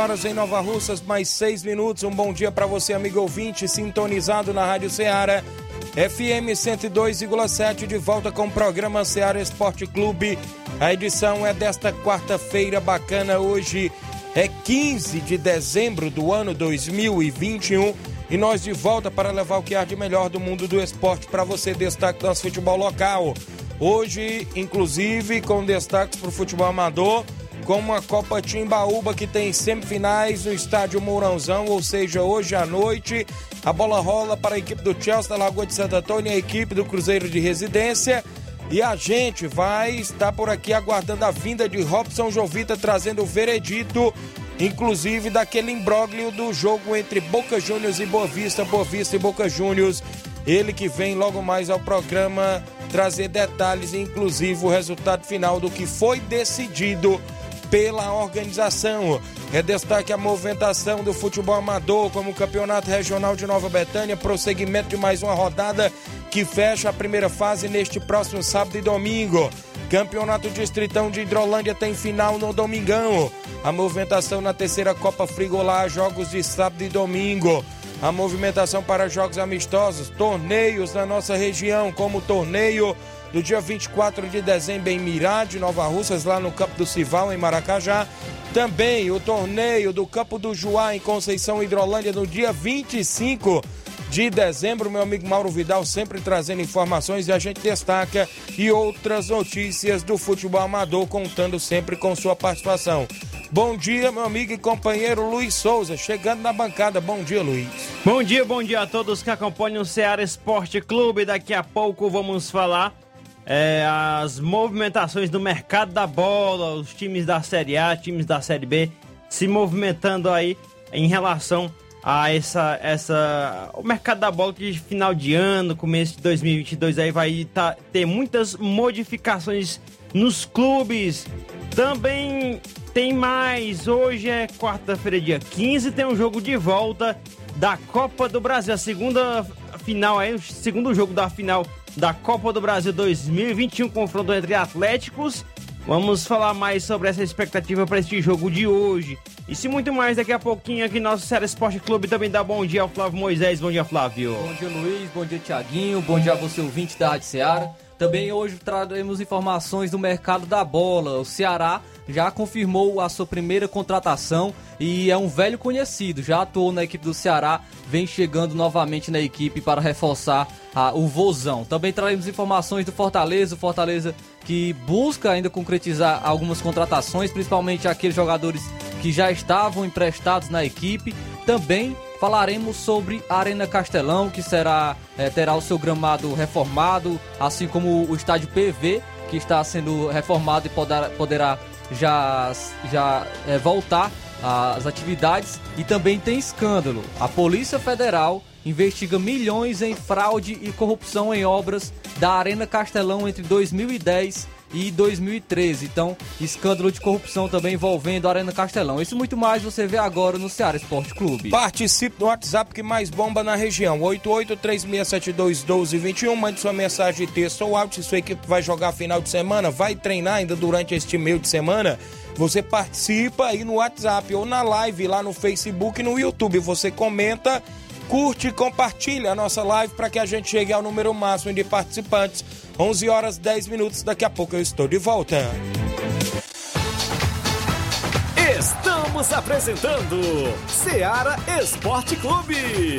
Horas em Nova Russas, mais 6 minutos. Um bom dia para você, amigo ouvinte, sintonizado na Rádio Ceará. FM 102,7 de volta com o programa Ceará Esporte Clube. A edição é desta quarta-feira bacana. Hoje é 15 de dezembro do ano 2021 e nós de volta para levar o que há de melhor do mundo do esporte para você. Destaque do nosso futebol local. Hoje, inclusive, com destaques para o futebol amador como a Copa Timbaúba, que tem semifinais no estádio Mourãozão, ou seja, hoje à noite. A bola rola para a equipe do Chelsea da Lagoa de Santo Antônio e a equipe do Cruzeiro de Residência. E a gente vai estar por aqui aguardando a vinda de Robson Jovita trazendo o veredito, inclusive daquele imbróglio do jogo entre Boca Juniors e Boa Vista, Boa Vista e Boca Juniors. Ele que vem logo mais ao programa trazer detalhes, inclusive o resultado final do que foi decidido pela organização. É destaque a movimentação do futebol amador, como Campeonato Regional de Nova Betânia, prosseguimento de mais uma rodada que fecha a primeira fase neste próximo sábado e domingo. Campeonato Distritão de Hidrolândia tem final no domingão. A movimentação na terceira Copa Frigolá, jogos de sábado e domingo. A movimentação para jogos amistosos, torneios na nossa região, como o torneio do dia 24 de dezembro em Mirade, Nova Russas, lá no Campo do Cival, em Maracajá. Também o torneio do Campo do Juá, em Conceição Hidrolândia, no dia 25 de dezembro. Meu amigo Mauro Vidal sempre trazendo informações e a gente destaca e outras notícias do futebol amador, contando sempre com sua participação. Bom dia, meu amigo e companheiro Luiz Souza, chegando na bancada. Bom dia, Luiz. Bom dia, bom dia a todos que acompanham o Ceará Esporte Clube. Daqui a pouco vamos falar é, as movimentações do mercado da bola, os times da Série A, times da Série B se movimentando aí em relação a essa, essa o mercado da bola que final de ano, começo de 2022 aí vai tá, ter muitas modificações nos clubes. Também tem mais. Hoje é quarta-feira, dia 15, tem um jogo de volta da Copa do Brasil, a segunda final aí, o segundo jogo da final da Copa do Brasil 2021, confronto entre Atléticos. Vamos falar mais sobre essa expectativa para este jogo de hoje. E se muito mais daqui a pouquinho aqui no nosso Série Esporte Clube também dá bom dia ao Flávio Moisés. Bom dia, Flávio. Bom dia, Luiz. Bom dia, Tiaguinho. Bom dia a você, ouvinte da Rádio Ceará. Também hoje traremos informações do mercado da bola. O Ceará já confirmou a sua primeira contratação e é um velho conhecido, já atuou na equipe do Ceará, vem chegando novamente na equipe para reforçar ah, o Vozão. Também traremos informações do Fortaleza, o Fortaleza que busca ainda concretizar algumas contratações, principalmente aqueles jogadores que já estavam emprestados na equipe. Também falaremos sobre a Arena Castelão, que será é, terá o seu gramado reformado, assim como o estádio PV, que está sendo reformado e poderá, poderá já, já é, voltar às atividades. E também tem escândalo. A Polícia Federal investiga milhões em fraude e corrupção em obras da Arena Castelão entre 2010 e 2013. Então, escândalo de corrupção também envolvendo a Arena Castelão. Isso muito mais você vê agora no Ceará Esporte Clube. Participe no WhatsApp que mais bomba na região. 8836721221. Mande sua mensagem de texto ou áudio. Se sua equipe vai jogar final de semana, vai treinar ainda durante este meio de semana. Você participa aí no WhatsApp ou na live lá no Facebook e no YouTube. Você comenta curte e compartilha a nossa live para que a gente chegue ao número máximo de participantes. 11 horas 10 minutos, daqui a pouco eu estou de volta. Estamos apresentando Seara Esporte Clube.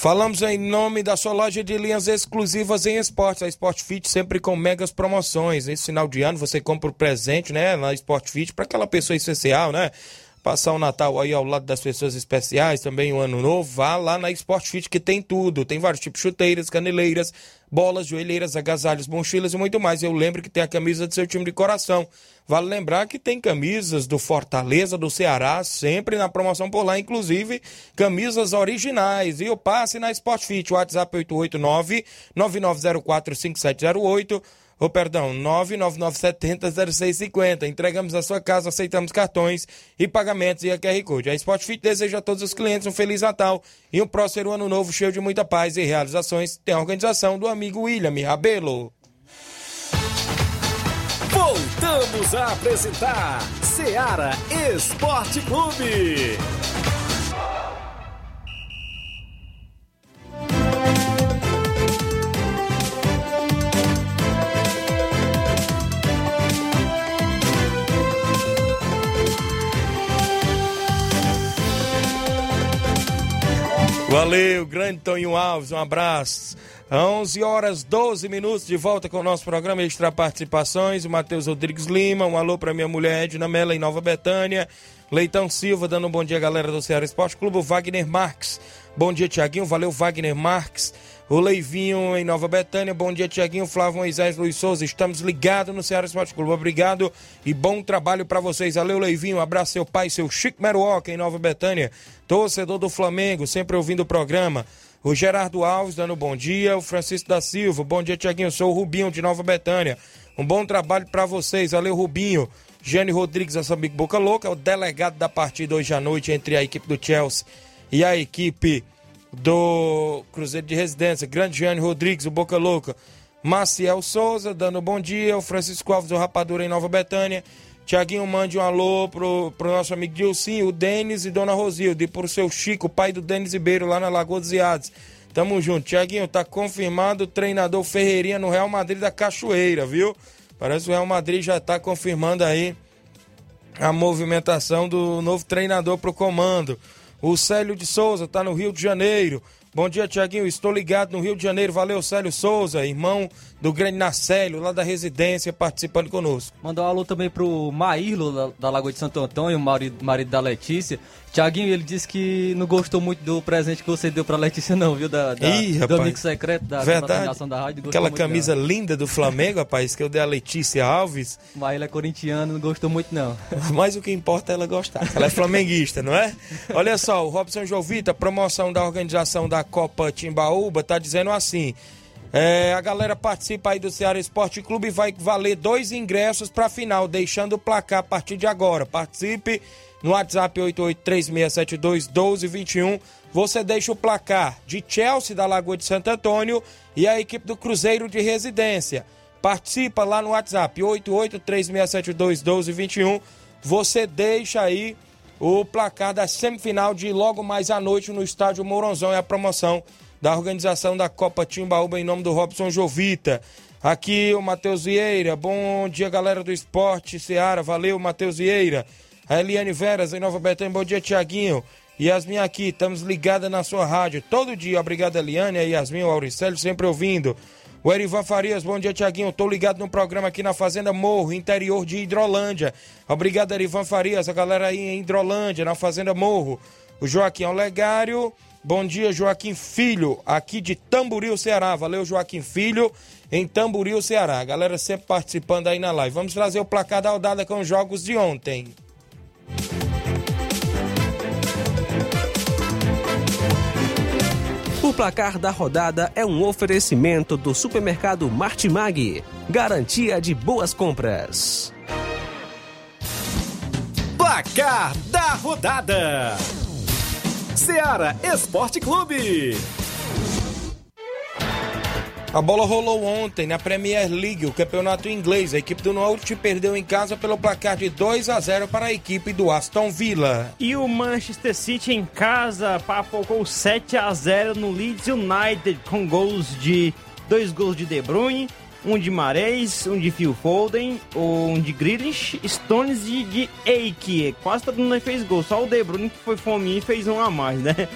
Falamos em nome da sua loja de linhas exclusivas em esportes, a Sport Fit sempre com megas promoções. Nesse final de ano você compra o presente, né, na Sport Fit para aquela pessoa especial, né? Passar o Natal aí ao lado das pessoas especiais, também o Ano Novo, vá lá na Sport Fit que tem tudo. Tem vários tipos chuteiras, caneleiras, bolas, joelheiras, agasalhos, mochilas e muito mais. Eu lembro que tem a camisa do seu time de coração. Vale lembrar que tem camisas do Fortaleza, do Ceará, sempre na promoção por lá, inclusive camisas originais. E eu passe na Sport Fit, WhatsApp 889 9904 5708 ou perdão, 999700650. Entregamos a sua casa, aceitamos cartões e pagamentos e a QR Code. A Sport Fit deseja a todos os clientes um Feliz Natal e um próximo ano novo cheio de muita paz e realizações. Tem a organização do amigo William Rabelo. Voltamos a apresentar Seara Esporte Clube. Valeu, grande Tonho Alves, um abraço. 11 horas 12 minutos de volta com o nosso programa Extra Participações. O Matheus Rodrigues Lima, um alô para minha mulher Edna Mela em Nova Betânia. Leitão Silva dando um bom dia, galera do Ceará Esporte Clube. O Wagner Marques, bom dia, Tiaguinho. Valeu, Wagner Marques. O Leivinho em Nova Betânia, bom dia, Tiaguinho. Flávio Moisés Luiz Souza, estamos ligados no Ceará Esporte Clube. Obrigado e bom trabalho para vocês. Valeu, Leivinho. Abraço seu pai, seu Chico Meruoca em Nova Betânia. Torcedor do Flamengo, sempre ouvindo o programa. O Gerardo Alves dando bom dia. O Francisco da Silva, bom dia, Tiaguinho. Sou o Rubinho de Nova Betânia. Um bom trabalho para vocês. Valeu, Rubinho. Jane Rodrigues, nosso amigo Boca Louca, o delegado da partida hoje à noite entre a equipe do Chelsea e a equipe do Cruzeiro de Residência. Grande Jane Rodrigues, o Boca Louca. Maciel Souza, dando bom dia. O Francisco Alves, do Rapadura em Nova Betânia. Tiaguinho, mande um alô pro, pro nosso amigo Dilcinho, o Denis e Dona Rosilde. E pro seu Chico, pai do Denis Ribeiro, lá na Lagoa dos Iados. Tamo junto. Tiaguinho, tá confirmado o treinador Ferreirinha no Real Madrid da Cachoeira, viu? Parece que o Real Madrid já tá confirmando aí a movimentação do novo treinador pro comando. O Célio de Souza tá no Rio de Janeiro. Bom dia, Tiaguinho. Estou ligado no Rio de Janeiro. Valeu, Célio Souza, irmão do grande Nacélio, lá da residência, participando conosco. Mandar um alô também pro Maílo, da, Lagoa de Santo Antônio, marido, marido da Letícia. Tiaguinho, ele disse que não gostou muito do presente que você deu pra Letícia, não, viu? Da, da Ih, do rapaz. amigo secreto da, da Verdade. da rádio. Aquela camisa dela. linda do Flamengo, rapaz, que eu dei a Letícia Alves. Maílo é corintiano, não gostou muito, não. Mas o que importa é ela gostar. Ela é flamenguista, não é? Olha só, o Robson Jovita, promoção da organização da Copa Timbaúba, tá dizendo assim. É, a galera participa aí do Ceará Esporte Clube e vai valer dois ingressos para a final, deixando o placar a partir de agora. Participe no WhatsApp 8836721221. Você deixa o placar de Chelsea da Lagoa de Santo Antônio e a equipe do Cruzeiro de Residência. Participa lá no WhatsApp 8836721221. Você deixa aí o placar da semifinal de logo mais à noite no estádio Mourãozão. É a promoção da organização da Copa Timbaúba em nome do Robson Jovita. Aqui o Matheus Vieira. Bom dia, galera do esporte Seara. Valeu, Matheus Vieira. A Eliane Veras, em Nova Betânia. Bom dia, Tiaguinho. Yasmin aqui, estamos ligados na sua rádio todo dia. Obrigado, Eliane, a Yasmin, o Auricélio, sempre ouvindo. O Erivan Farias, bom dia, Tiaguinho. Tô ligado no programa aqui na Fazenda Morro, interior de Hidrolândia. Obrigado, Erivan Farias, a galera aí em Hidrolândia, na Fazenda Morro. O Joaquim Olegário, bom dia, Joaquim Filho, aqui de Tamboril, Ceará. Valeu, Joaquim Filho, em Tamboril, Ceará. Galera sempre participando aí na live. Vamos trazer o placar da rodada com os jogos de ontem. O placar da rodada é um oferecimento do supermercado Martimag, garantia de boas compras. Placar da rodada: Seara Esporte Clube. A bola rolou ontem na Premier League, o campeonato inglês. A equipe do Norte perdeu em casa pelo placar de 2 a 0 para a equipe do Aston Villa. E o Manchester City em casa papocou 7 a 0 no Leeds United com gols de dois gols de De Bruyne, um de Mares, um de Phil Foden, um de Grealish, Stones e de Eike. Quase todo mundo fez gol, só o De Bruyne que foi fominha e fez um a mais, né?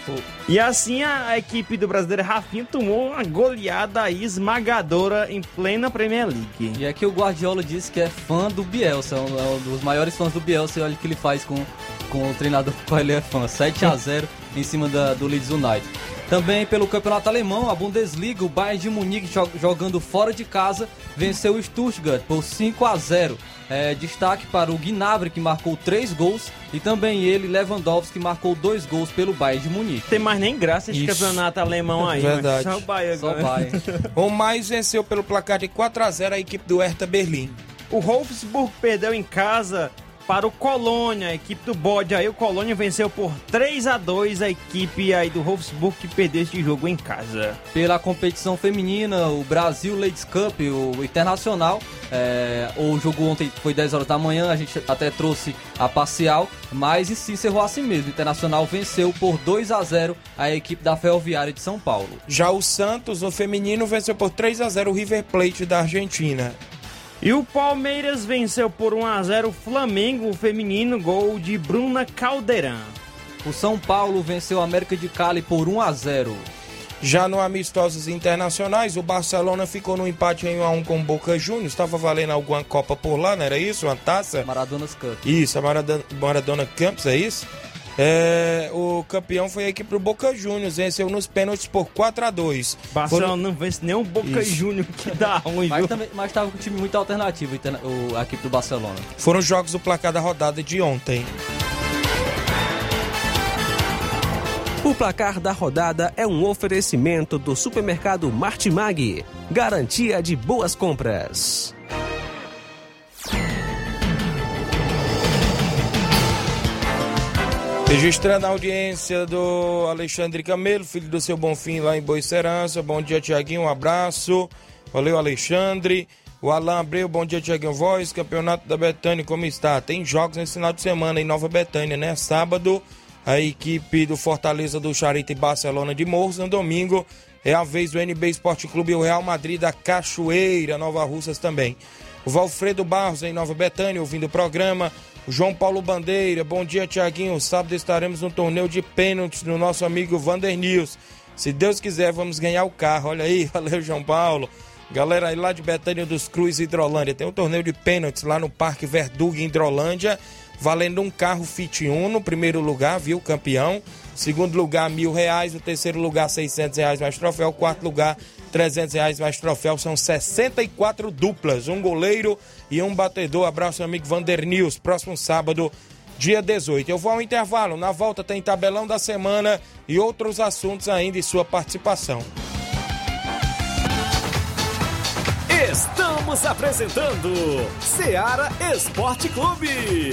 E assim a, equipe do brasileiro Rafinha tomou uma goleada esmagadora em plena Premier League. E é que o Guardiola disse que é fã do Bielsa, é um, é um dos maiores fãs do Bielsa, e olha o que ele faz com, com o treinador que ele é fã, 7 a 0 em cima da, do Leeds United. Também pelo campeonato alemão, a Bundesliga, o Bayern de Munique jo- jogando fora de casa venceu o Stuttgart por 5 a 0. É, destaque para o Gnabry que marcou 3 gols e também ele, Lewandowski, que marcou 2 gols pelo Bayern de Munique. Tem mais nem graça esse Isso. campeonato alemão aí, Verdade. só o Bayern Só agora. Bayern. O mais venceu pelo placar de 4 a 0 a equipe do Hertha Berlim. O Wolfsburg perdeu em casa para o Colônia, a equipe do Bode. Aí o Colônia venceu por 3 a 2 a equipe aí do Wolfsburg que perdeu este jogo em casa. Pela competição feminina, o Brasil Ladies Cup, o Internacional, é, o jogo ontem foi 10 horas da manhã, a gente até trouxe a parcial, mas e se encerrou assim mesmo. O Internacional venceu por 2 a 0 a equipe da Ferroviária de São Paulo. Já o Santos, no feminino, venceu por 3 a 0 o River Plate da Argentina. E o Palmeiras venceu por 1 a 0 o Flamengo o feminino, gol de Bruna Caldeirão. O São Paulo venceu a América de Cali por 1 a 0. Já no Amistosos Internacionais, o Barcelona ficou no empate em 1 a 1 com o Boca Juniors. Estava valendo alguma Copa por lá, não era isso? Uma taça? Maradonas Cup. Isso, a Maradona, Maradona Campos, é isso? É, o campeão foi a equipe do Boca Juniors, venceu nos pênaltis por 4 a 2 Barcelona Foram- não vence nem o Boca Isso. Júnior que dá ruim, Mas viu? também mas estava com um time muito alternativo, o- a equipe do Barcelona. Foram os jogos do placar da rodada de ontem. O placar da rodada é um oferecimento do supermercado Martimag, garantia de boas compras. Registrando a audiência do Alexandre Camelo, filho do seu Bonfim lá em Boicerança. Bom dia, Tiaguinho, um abraço. Valeu, Alexandre. O Alan Abreu, bom dia, Tiaguinho Voz. Campeonato da Betânia, como está? Tem jogos nesse final de semana em Nova Betânia, né? Sábado, a equipe do Fortaleza do Charita e Barcelona de Morros. No domingo, é a vez do NB Esporte Clube e o Real Madrid da Cachoeira, Nova Russas também. O Valfredo Barros em Nova Betânia, ouvindo o programa. João Paulo Bandeira, bom dia, Tiaguinho. Sábado estaremos no torneio de pênaltis do nosso amigo Vander News. Se Deus quiser, vamos ganhar o carro. Olha aí, valeu, João Paulo. Galera aí lá de Betânia dos Cruz, Hidrolândia. Tem um torneio de pênaltis lá no Parque Verduga, em Hidrolândia. Valendo um carro Fit Uno, primeiro lugar, viu, campeão. Segundo lugar, mil reais. O terceiro lugar, 600 reais mais troféu. O quarto lugar, 300 reais mais troféu. São 64 duplas. Um goleiro e um batedor. Abraço, amigo Vander News. Próximo sábado, dia 18. Eu vou ao intervalo. Na volta tem tabelão da semana e outros assuntos ainda e sua participação. Estamos apresentando Seara Esporte Clube.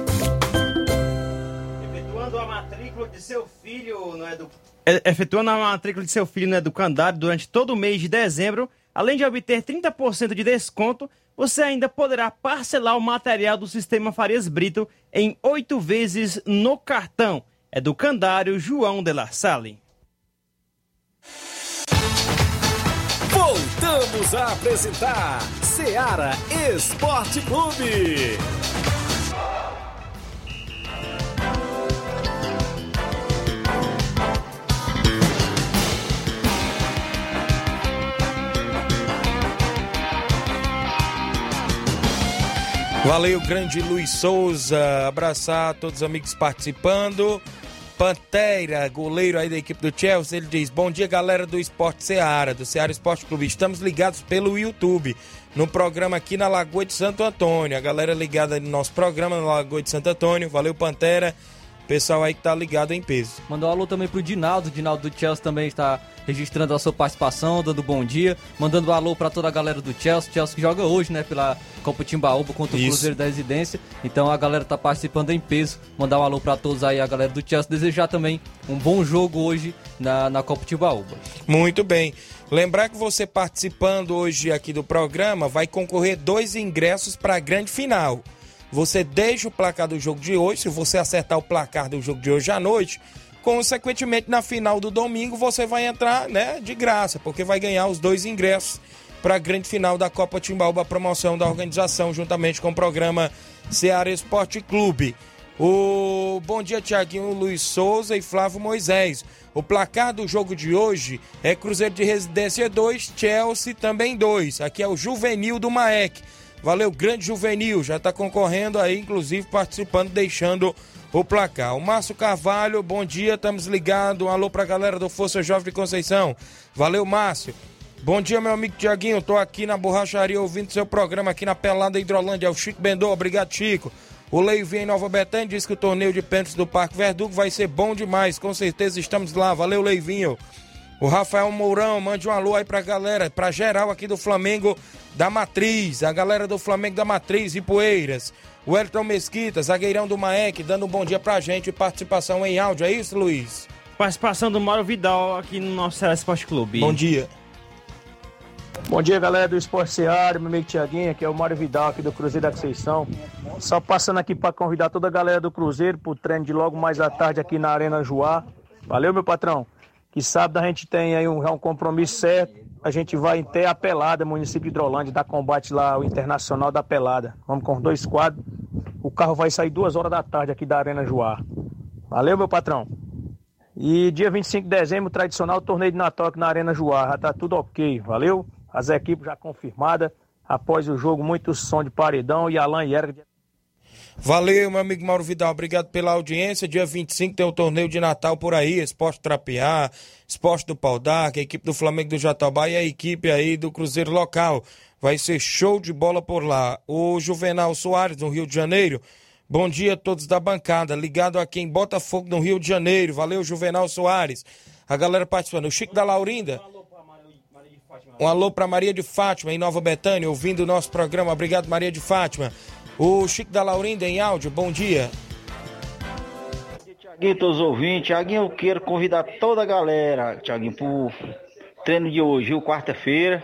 Filho no edu... É, efetuando a matrícula de seu filho no educandário durante todo o mês de dezembro, além de obter 30% de desconto, você ainda poderá parcelar o material do sistema Farias Brito em oito vezes no cartão. Educandário João de La Salle. Voltamos a apresentar Seara Esporte Clube. Valeu, grande Luiz Souza. Abraçar todos os amigos participando. Pantera, goleiro aí da equipe do Chelsea, ele diz: Bom dia, galera do Esporte Seara, do Seara Esporte Clube. Estamos ligados pelo YouTube, no programa aqui na Lagoa de Santo Antônio. A galera ligada no nosso programa na Lagoa de Santo Antônio. Valeu, Pantera. Pessoal aí que tá ligado em peso. Mandou um alô também pro Dinaldo. O Dinaldo do Chelsea também está registrando a sua participação, dando bom dia. Mandando um alô para toda a galera do Chelsea. Chelsea que joga hoje, né, pela Copa Timbaúba contra o Isso. Cruzeiro da Residência. Então a galera tá participando em peso. Mandar um alô para todos aí, a galera do Chelsea. Desejar também um bom jogo hoje na, na Copa Timbaúba. Muito bem. Lembrar que você participando hoje aqui do programa vai concorrer dois ingressos para a grande final. Você deixa o placar do jogo de hoje, se você acertar o placar do jogo de hoje à noite, consequentemente na final do domingo você vai entrar, né, de graça, porque vai ganhar os dois ingressos para a grande final da Copa Timbaúba, promoção da organização juntamente com o programa Ceará Esporte Clube. O bom dia Tiaguinho Luiz Souza e Flávio Moisés. O placar do jogo de hoje é Cruzeiro de Residência 2, Chelsea também 2. Aqui é o Juvenil do Maek. Valeu, grande juvenil, já está concorrendo aí, inclusive participando, deixando o placar. O Márcio Carvalho, bom dia, estamos ligados. Um alô para a galera do Força Jovem de Conceição. Valeu, Márcio. Bom dia, meu amigo Tiaguinho. Estou aqui na borracharia ouvindo seu programa aqui na Pelada Hidrolândia. É o Chico Bendô, obrigado, Chico. O Leivinho em Nova Betânia diz que o torneio de pênaltis do Parque Verdugo vai ser bom demais. Com certeza estamos lá. Valeu, Leivinho. O Rafael Mourão, mande um alô aí pra galera, pra geral aqui do Flamengo da Matriz, a galera do Flamengo da Matriz e Poeiras. O Elton Mesquita, zagueirão do Maek, dando um bom dia pra gente, participação em áudio, é isso, Luiz? Participação do Mauro Vidal aqui no nosso Ceará Esporte Clube. Bom dia. Bom dia, galera do Esporte Seara, meu amigo Tiaguinho, aqui é o Mário Vidal, aqui do Cruzeiro da Conceição. Só passando aqui para convidar toda a galera do Cruzeiro pro treino de logo mais à tarde aqui na Arena Joá. Valeu, meu patrão. Que sábado a gente tem aí um, um compromisso certo. A gente vai até a Pelada, município de Hidrolândia, dar combate lá, o Internacional da Pelada. Vamos com dois quadros. O carro vai sair duas horas da tarde aqui da Arena Joá. Valeu, meu patrão. E dia 25 de dezembro, tradicional torneio de Natal na Arena Joá. Já tá tudo ok, valeu? As equipes já confirmadas. Após o jogo, muito som de paredão e Alan e Erga. Valeu, meu amigo Mauro Vidal. Obrigado pela audiência. Dia 25 tem o torneio de Natal por aí. Esporte Trapear, Esporte do Pau a equipe do Flamengo do Jatobá e a equipe aí do Cruzeiro Local. Vai ser show de bola por lá. O Juvenal Soares, do Rio de Janeiro. Bom dia a todos da bancada. Ligado aqui em Botafogo, no Rio de Janeiro. Valeu, Juvenal Soares. A galera participando. O Chico da Laurinda. Um alô para Maria de Fátima, em Nova Betânia, ouvindo o nosso programa. Obrigado, Maria de Fátima. O Chico da Laurinda em áudio, bom dia. Tiaguinho, todos os ouvintes. Tiaguinho, eu quero convidar toda a galera, Tiaguinho, pro treino de hoje, viu? Quarta-feira.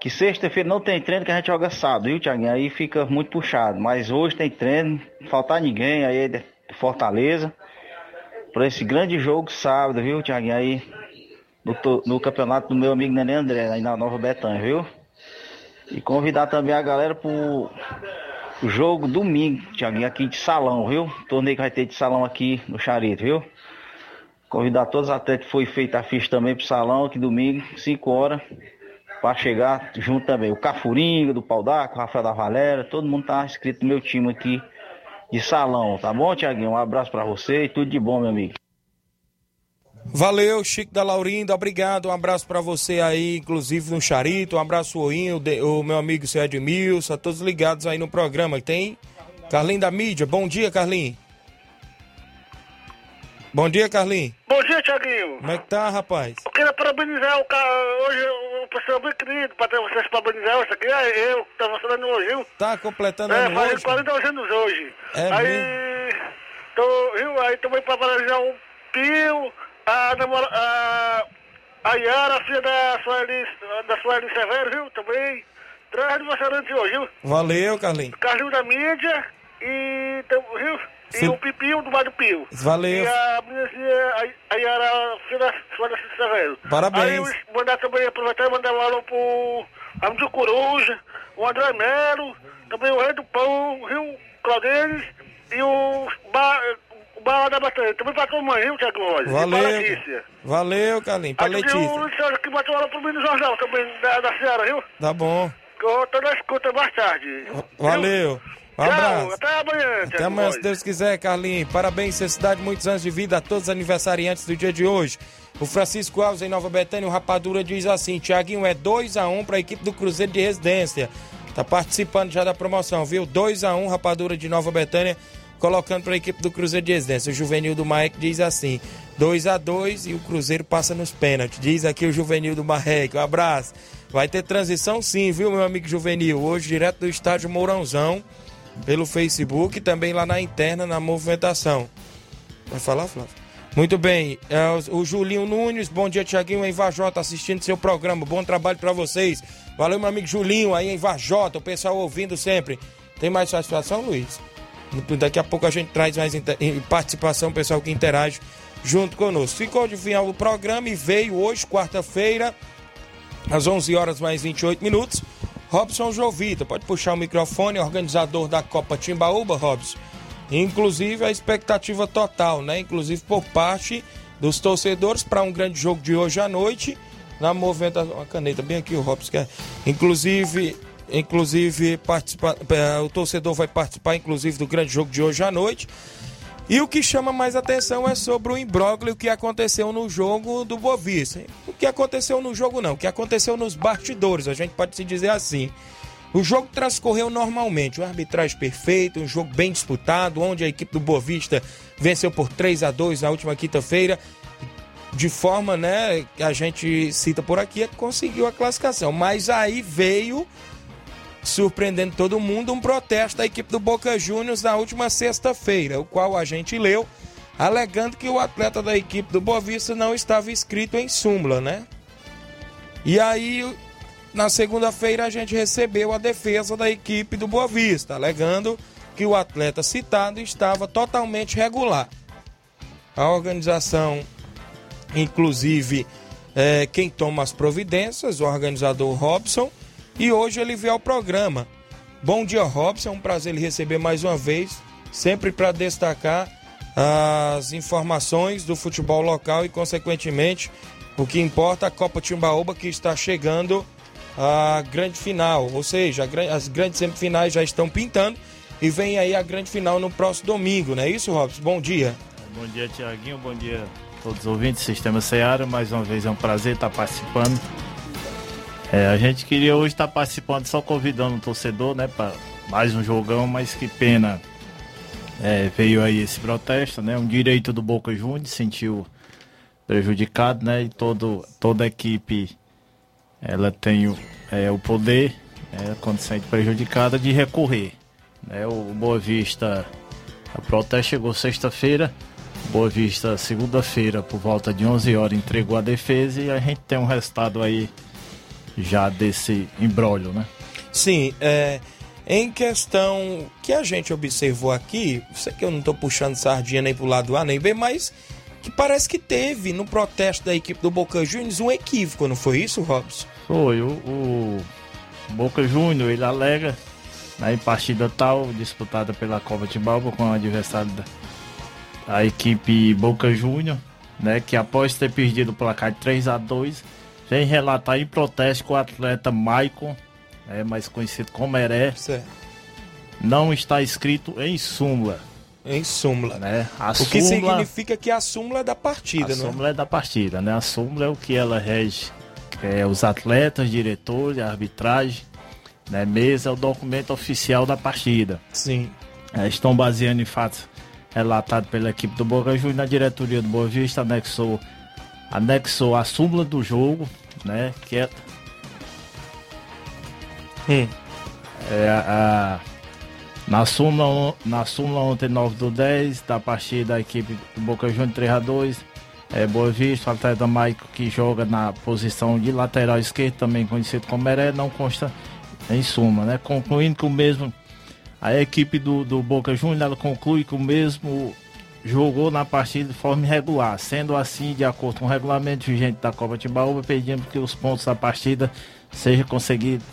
Que sexta-feira não tem treino que a gente joga sábado, viu, Tiaguinho? Aí fica muito puxado. Mas hoje tem treino, faltar ninguém aí de Fortaleza. Para esse grande jogo sábado, viu, Tiaguinho? Aí no, no campeonato do meu amigo Nenê André, aí na Nova Betânia, viu? E convidar também a galera pro jogo domingo, Tiaguinho, aqui de salão, viu? Torneio que vai ter de salão aqui no Charito, viu? Convidar todos os atletas que foi feita a ficha também pro salão aqui domingo, 5 horas, para chegar junto também. O Cafuringa, do Pau d'Arco, o Rafael da Valéria, todo mundo tá inscrito no meu time aqui de salão, tá bom, Tiaguinho? Um abraço para você e tudo de bom, meu amigo. Valeu, Chico da Laurinda, obrigado. Um abraço para você aí, inclusive no Charito. Um abraço, Oinho, o meu amigo seu Edmilson, a todos ligados aí no programa. Tem Carlinho da Mídia. Bom dia, Carlinho. Bom dia, Carlinho. Bom dia, Tiaguinho. Como é que tá, rapaz? Eu queria parabenizar o cara. Hoje o pessoal bem querido, para ter vocês parabenizar. Isso aqui é eu, que tava falando hoje, viu? Tá completando É, fazendo hoje? 42 anos hoje. É aí, tô, viu? Aí também para parabenizar o Pio, a, namora, a, a Yara, filha da Sueli, da Sueli Severo, viu? Também. Três aniversariantes hoje, viu? Valeu, Carlinho. Carlinho da mídia e, viu? E Sim. o Pipinho do Bar do Pio. Valeu. E a meninazinha, a, Yara, filha da Sueli Severo. Parabéns. Aí mandar também, aproveitar e mandar um alô pro Amigo Coruja, o André Melo, também o Rei do Pão, viu? Claudênis e o Bar, o bar da Batalha. Também pra tua mãe, viu, Tiago Rosa? E pra Valeu. Valeu, Carlinho. Pra Letícia. o Luciano que bateu alô pro Menino Jornal também, da, da Seara, viu? Tá bom. Que eu tô na escuta mais tarde. Valeu. Um abraço. até amanhã, Até amanhã, se Deus quiser, Carlinhos. Parabéns, felicidade, muitos anos de vida a todos os aniversariantes do dia de hoje. O Francisco Alves, em Nova Betânia, o Rapadura diz assim: Tiaguinho, é 2x1 para a equipe do Cruzeiro de Residência. Tá participando já da promoção, viu? 2x1, Rapadura de Nova Betânia, colocando para a equipe do Cruzeiro de Residência. O Juvenil do Maek diz assim: 2x2 e o Cruzeiro passa nos pênaltis. Diz aqui o Juvenil do Maek. Um abraço. Vai ter transição sim, viu, meu amigo Juvenil? Hoje, direto do estádio Mourãozão pelo Facebook e também lá na interna, na movimentação. Vai falar, Flávio? Muito bem. É, o- Julinho Nunes, bom dia, Tiaguinho, em Vajota, assistindo seu programa. Bom trabalho pra vocês. Valeu, meu amigo Julinho, aí em Vajota, o pessoal ouvindo sempre. Tem mais satisfação, Luiz? Daqui a pouco a gente traz mais participação, pessoal que interage junto conosco. Ficou de final do programa e veio hoje, quarta-feira, às 11 horas mais 28 minutos. Robson Jovita, pode puxar o microfone, organizador da Copa Timbaúba, Robson. Inclusive a expectativa total, né? Inclusive por parte dos torcedores para um grande jogo de hoje à noite. Na movimentação. Uma caneta bem aqui, o Robson quer. Inclusive, inclusive eh, o torcedor vai participar, inclusive, do grande jogo de hoje à noite. E o que chama mais atenção é sobre o imbróglio que aconteceu no jogo do Boavista. O que aconteceu no jogo não, o que aconteceu nos bastidores, a gente pode se dizer assim. O jogo transcorreu normalmente, uma arbitragem perfeita, um jogo bem disputado, onde a equipe do Boavista venceu por 3 a 2 na última quinta-feira, de forma, né, que a gente cita por aqui, é conseguiu a classificação. Mas aí veio surpreendendo todo mundo, um protesto da equipe do Boca Juniors na última sexta-feira, o qual a gente leu, alegando que o atleta da equipe do Boavista não estava inscrito em súmula, né? E aí na segunda-feira a gente recebeu a defesa da equipe do Boa Vista, alegando que o atleta citado estava totalmente regular. A organização, inclusive, é, quem toma as providências, o organizador Robson, e hoje ele veio ao programa. Bom dia, Robson, é um prazer lhe receber mais uma vez, sempre para destacar as informações do futebol local e, consequentemente, o que importa a Copa Timbaúba que está chegando à grande final, ou seja, as grandes semifinais já estão pintando e vem aí a grande final no próximo domingo, não é isso, Robson? Bom dia. Bom dia, Tiaguinho, bom dia a todos os ouvintes do Sistema Ceará, mais uma vez é um prazer estar participando. É, a gente queria hoje estar participando, só convidando o torcedor, né, para mais um jogão, mas que pena é, veio aí esse protesto, né, um direito do Boca Juniors, sentiu prejudicado, né? E todo, toda equipe ela tem o, é, o poder, né, quando se sente prejudicada, de recorrer. Né? O Boa Vista, a protesto chegou sexta-feira, Boa Vista segunda-feira, por volta de 11 horas, entregou a defesa e a gente tem um resultado aí já desse embrólio, né? Sim, é, em questão que a gente observou aqui, sei que eu não estou puxando sardinha nem pro lado A nem B, mas que parece que teve no protesto da equipe do Boca Juniors um equívoco, não foi isso, Robson? Foi, o, o Boca Juniors, ele alega na partida tal, disputada pela Copa de Balba com o adversário da a equipe Boca Juniors, né, que após ter perdido o placar de 3 a 2 vem relatar em protesto que o atleta Maicon, né, mais conhecido como Heré, certo. não está escrito em súmula em súmula. Né? A o súmula, que significa que a súmula é da partida, a não é? súmula é da partida, né? A súmula é o que ela rege é, os atletas, diretores, a arbitragem, né? Mesa é o documento oficial da partida. Sim. É, estão baseando em fatos relatados pela equipe do Boca Juniors na diretoria do Boa Vista, anexou, anexou a súmula do jogo, né? Que é, hum. é a, na súmula, na súmula ontem 9 do 10, da partida da equipe do Boca Juniors 3 a 2 é, Boa Vista, o atleta Maico que joga na posição de lateral esquerdo, também conhecido como Meré, não consta em suma, né? Concluindo que o mesmo, a equipe do, do Boca Juniors, ela conclui que o mesmo jogou na partida de forma irregular. Sendo assim, de acordo com o regulamento vigente da Copa Timbaúba, pedimos que os pontos da partida sejam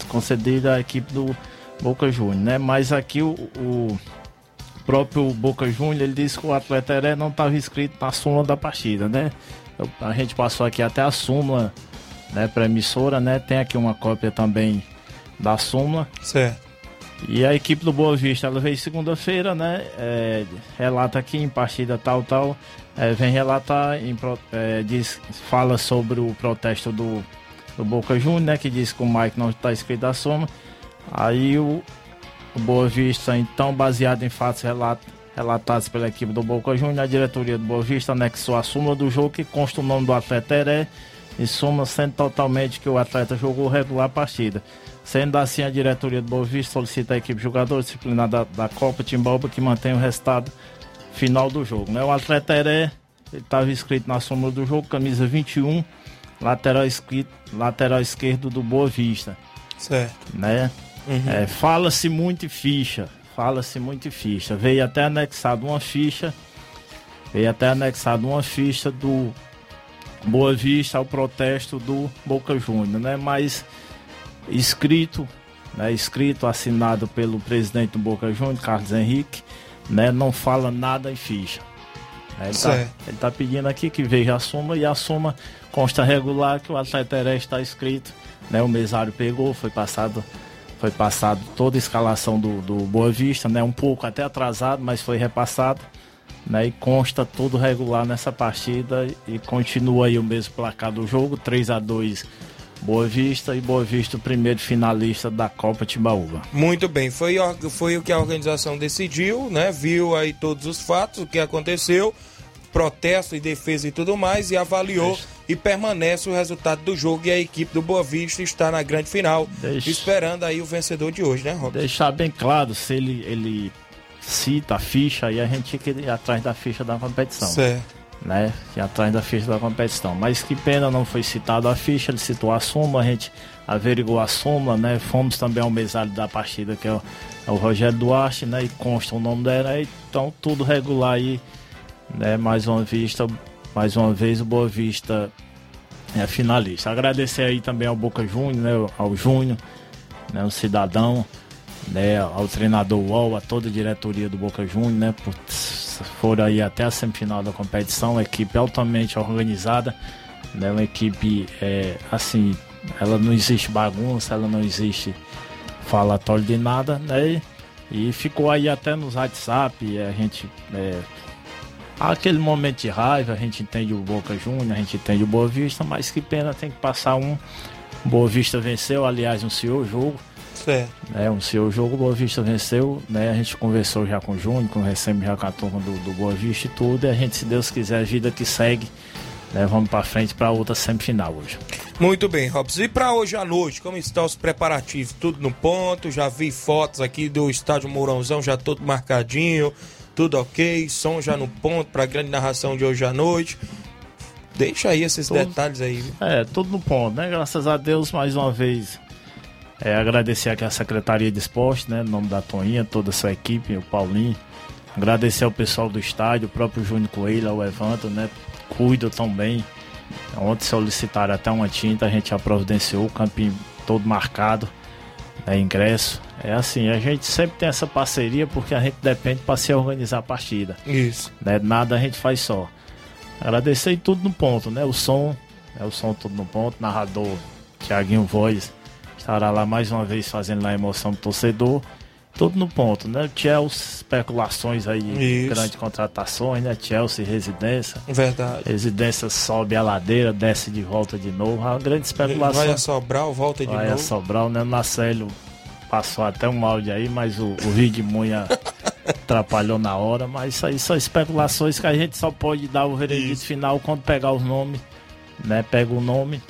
concedidos à equipe do Boca Juniors, né? Mas aqui o, o próprio Boca Juniors ele disse que o atleta Heré não estava inscrito na súmula da partida, né? A gente passou aqui até a súmula, né, para emissora, né? Tem aqui uma cópia também da súmula. Certo. E a equipe do Boa Vista, ela veio segunda-feira, né? É, relata aqui em partida tal, tal. É, vem relatar, em, é, diz, fala sobre o protesto do, do Boca Juniors, né? Que diz que o Mike não está inscrito na súmula. Aí o, o Boa Vista, então, baseado em fatos relat, relatados pela equipe do Boca Juniors, a diretoria do Boa Vista anexou a súmula do jogo que consta o nome do atleta Heré e soma sendo totalmente que o atleta jogou regular a partida. Sendo assim, a diretoria do Boa Vista solicita a equipe jogador disciplinada da, da Copa Timbalba que mantenha o resultado final do jogo. Né? O atleta Heré estava inscrito na súmula do jogo, camisa 21, lateral, escrito, lateral esquerdo do Boa Vista. Certo. Né? Uhum. É, fala-se muito em ficha. Fala-se muito em ficha. Veio até anexado uma ficha. Veio até anexado uma ficha do Boa Vista ao protesto do Boca Juniors, né? Mas escrito, né? Escrito, assinado pelo presidente do Boca Juniors, Carlos Henrique, né? Não fala nada em ficha. Ele está tá pedindo aqui que veja a soma e a soma consta regular que o atleta está escrito, né? O mesário pegou, foi passado foi passado toda a escalação do, do Boa Vista, né? Um pouco até atrasado, mas foi repassado. Né, e consta tudo regular nessa partida e continua aí o mesmo placar do jogo, 3 a 2 Boa Vista e Boa Vista o primeiro finalista da Copa Timbaúba. Muito bem, foi, foi o que a organização decidiu, né? Viu aí todos os fatos, o que aconteceu, protesto e defesa e tudo mais, e avaliou Deixa. e permanece o resultado do jogo e a equipe do Boa Vista está na grande final, Deixa. esperando aí o vencedor de hoje, né, Robson? Deixar bem claro, se ele, ele cita a ficha, aí a gente tem que ir atrás da ficha da competição. Certo. né? E atrás da ficha da competição. Mas que pena não foi citado a ficha, ele citou a súmula, a gente averiguou a súmula, né? Fomos também ao mesário da partida, que é o, é o Rogério Duarte, né? E consta o nome dela, então tudo regular aí, né? Mais uma vista, mais uma vez o Boa Vista é finalista. Agradecer aí também ao Boca Júnior, né? Ao Júnior, né? O cidadão, né? Ao treinador UOL, a toda a diretoria do Boca Júnior, né? Por foram aí até a semifinal da competição, equipe altamente organizada, né? Uma equipe é, assim, ela não existe bagunça, ela não existe falatório de nada, né? E ficou aí até nos WhatsApp, a gente é, aquele momento de raiva, a gente entende o Boca Júnior, a gente entende o Boa Vista, mas que pena tem que passar um. Boa Vista venceu, aliás, um senhor jogo. Certo. Né, um seu jogo, Boa Vista venceu, né? A gente conversou já com o Júnior, com recebe já com a turma do, do Boa Vista e tudo. E a gente, se Deus quiser, a vida que segue, né? Vamos para frente para outra semifinal hoje. Muito bem, Robson. E para hoje à noite, como estão os preparativos? Tudo no ponto? Já vi fotos aqui do estádio Mourãozão, já todo marcadinho, tudo ok, som já no ponto para a grande narração de hoje à noite. Deixa aí esses Tudo- detalhes aí. viu? É, tudo no ponto, né? Graças a Deus, mais uma vez, é, agradecer aqui a Secretaria de Esporte, né? Em nome da Toninha, toda a sua equipe, o Paulinho. Agradecer ao pessoal do estádio, o próprio Júnior Coelho, o Evanto, né? Cuida tão bem. Ontem solicitaram até uma tinta, a gente já providenciou o campinho todo marcado, né? ingresso. É assim, a gente sempre tem essa parceria porque a gente depende para se organizar a partida. Isso. Né? Nada a gente faz só. Agradecer tudo no ponto, né? O som, é o som tudo no ponto. Narrador Tiaguinho Voz estará lá mais uma vez fazendo lá a emoção do torcedor. Tudo no ponto, né? Chelsea, especulações aí, Isso. grandes contratações, né? Chelsea, residência. Verdade. Residência sobe a ladeira, desce de volta de novo. Uma grande especulação. Vai a Sobral, volta de Vai a novo. Sobral, né? O Marcelo passou até um áudio aí, mas o, o Vidmunha atrapalhou na hora. Mas isso aí são especulações que a gente só pode dar o veredito final quando pegar os nomes, né? Pega o nome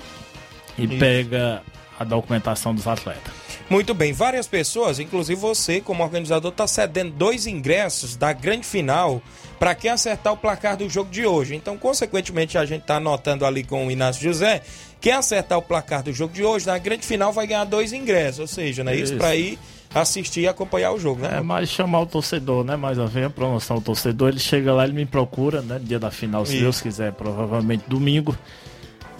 e Isso. pega a documentação dos atletas. Muito bem, várias pessoas, inclusive você, como organizador, está cedendo dois ingressos da grande final para quem acertar o placar do jogo de hoje. Então, consequentemente, a gente está anotando ali com o Inácio José. Quem acertar o placar do jogo de hoje, na grande final, vai ganhar dois ingressos. Ou seja, né, isso, Isso. para ir assistir e acompanhar o jogo, né? É mais chamar o torcedor, né? Mais uma vez a promoção do torcedor. Ele chega lá, ele me procura, né? Dia da final, se Isso. Deus quiser, provavelmente domingo.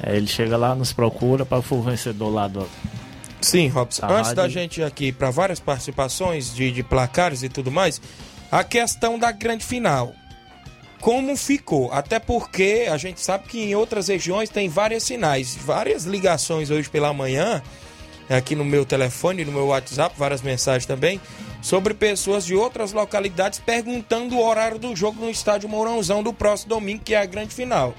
É, ele chega lá, nos procura para o vencedor lá do. Sim, Robson. Tá, Antes da rádio. gente ir aqui para várias participações de, de placares e tudo mais, a questão da grande final. Como ficou? Até porque a gente sabe que em outras regiões tem várias sinais, várias ligações hoje pela manhã, aqui no meu telefone, no meu WhatsApp, várias mensagens também, sobre pessoas de outras localidades perguntando o horário do jogo no estádio Mourãozão do próximo domingo, que é a grande final.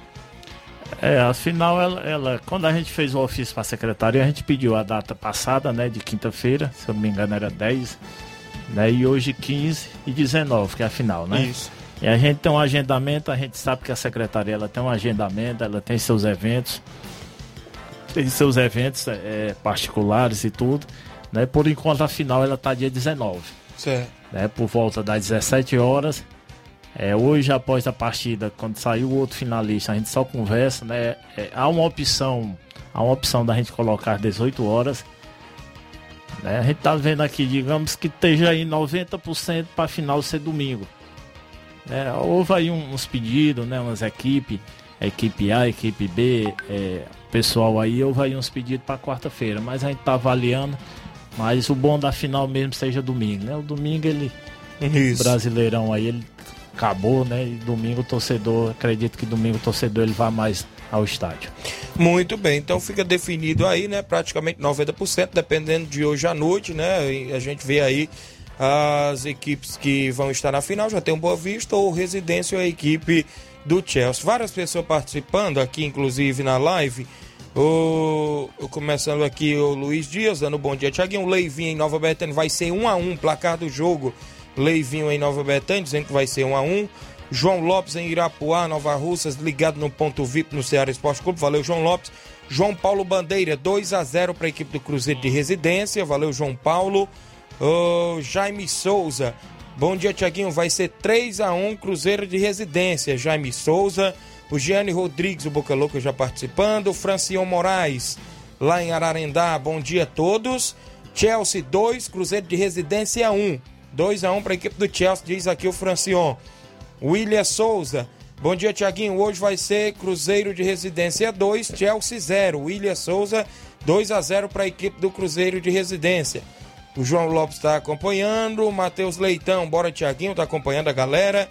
É, afinal, ela, ela- quando a gente fez o ofício para a secretaria, a gente pediu a data passada, né? De quinta-feira, se eu não me engano era 10, né? E hoje 15 e 19, que é a final, né? Isso. E a gente tem um agendamento, a gente sabe que a secretaria ela tem um agendamento, ela tem seus eventos, tem seus eventos é, particulares e tudo, né? Por enquanto a final ela tá dia 19, Certo. né? Por volta das 17 horas. É, hoje após a partida, quando saiu o outro finalista, a gente só conversa, né? É, há uma opção, há uma opção da gente colocar às 18 horas. Né? A gente tá vendo aqui, digamos que esteja aí 90% para a final ser domingo. É, houve aí um- uns pedidos, né? Umas equipes, equipe A, equipe B, é, pessoal aí, houve aí uns pedidos para quarta-feira, mas a gente tá avaliando. Mas o bom da final mesmo seja domingo, né? O domingo ele. Isso. Brasileirão aí, ele acabou, né? E domingo o torcedor, acredito que domingo o torcedor ele vá mais ao estádio. Muito bem, então fica definido aí, né? Praticamente 90%, dependendo de hoje à noite, né? E a gente vê aí as equipes que vão estar na final, já tem o Boa Vista ou Residência ou a equipe do Chelsea. Várias pessoas participando aqui, inclusive na live. O, começando aqui o Luiz Dias, dando um bom dia. Tiaguinho, Leivinho em Nova Betânia vai ser 1 a 1 placar do jogo. Leivinho em Nova Betânia, dizendo que vai ser 1 a 1 João Lopes em Irapuá, Nova Russas, ligado no ponto VIP no Ceará Esporte Clube. Valeu, João Lopes. João Paulo Bandeira, 2 a 0 para a equipe do Cruzeiro de Residência. Valeu, João Paulo. Jaime Souza. Bom dia, Tiaguinho. Vai ser 3 a 1 Cruzeiro de Residência. Jaime Souza. O Gianni Rodrigues, o Boca Louca, já participando. O Francion Moraes, lá em Ararendá. Bom dia a todos. Chelsea 2, Cruzeiro de Residência 1. 2 a 1 para a equipe do Chelsea, diz aqui o Francion. William Souza. Bom dia, Tiaguinho. Hoje vai ser Cruzeiro de Residência 2, Chelsea 0. William Souza, 2 a 0 para a equipe do Cruzeiro de Residência. O João Lopes está acompanhando. O Matheus Leitão, bora Tiaguinho, está acompanhando a galera.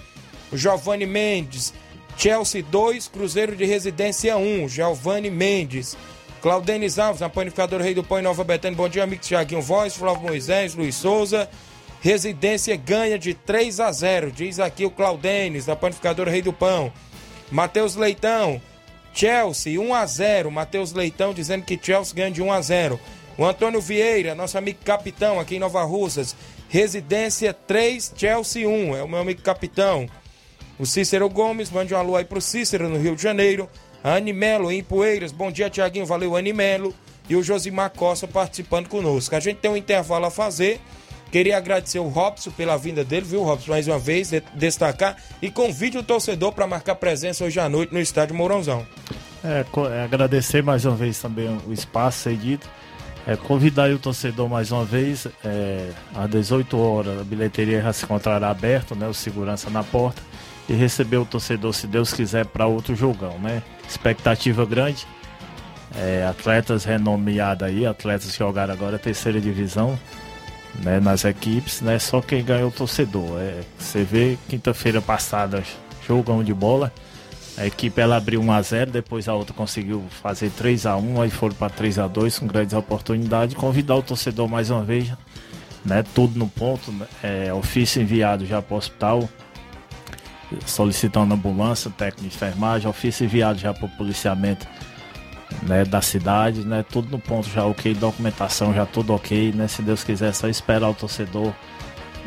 O Giovanni Mendes, Chelsea 2, Cruzeiro de Residência 1. Giovanni Mendes. Claudenis Alves, na Panificadora Rei do Pão em Nova Betânia. Bom dia, amigo Tiaguinho Voz, Flávio Moisés, Luiz Souza. Residência ganha de 3 a 0, diz aqui o Claudenis, da Panificadora Rei do Pão. Matheus Leitão, Chelsea 1 a 0. Matheus Leitão dizendo que Chelsea ganha de 1 a 0. O Antônio Vieira, nosso amigo capitão aqui em Nova Russas. Residência 3, Chelsea 1. É o meu amigo capitão. O Cícero Gomes, mande um alô aí pro Cícero no Rio de Janeiro. A Animelo em Poeiras. Bom dia, Tiaguinho. Valeu, Animelo. E o Josimar Costa participando conosco. A gente tem um intervalo a fazer. Queria agradecer o Robson pela vinda dele, viu, Robson? Mais uma vez, de destacar. E convide o torcedor para marcar presença hoje à noite no estádio Mourãozão. É, é, agradecer mais uma vez também o espaço cedido. É, convidar o torcedor mais uma vez, é, às 18 horas a bilheteria já se encontrará aberta, né, o segurança na porta, e receber o torcedor, se Deus quiser, para outro jogão, né? Expectativa grande, é, atletas renomeados aí, atletas que jogaram agora a terceira divisão, né, nas equipes, né? Só quem ganhou o torcedor. É, você vê quinta-feira passada, jogão de bola. A equipe ela abriu 1 a 0, depois a outra conseguiu fazer 3 a 1, aí foram para 3 a 2 com grandes oportunidades. Convidar o torcedor mais uma vez, né? Tudo no ponto, né, é, ofício enviado já para o hospital, solicitando ambulância, técnico de enfermagem, ofício enviado já para o policiamento né, da cidade, né, tudo no ponto já ok, documentação já tudo ok, né, se Deus quiser só esperar o torcedor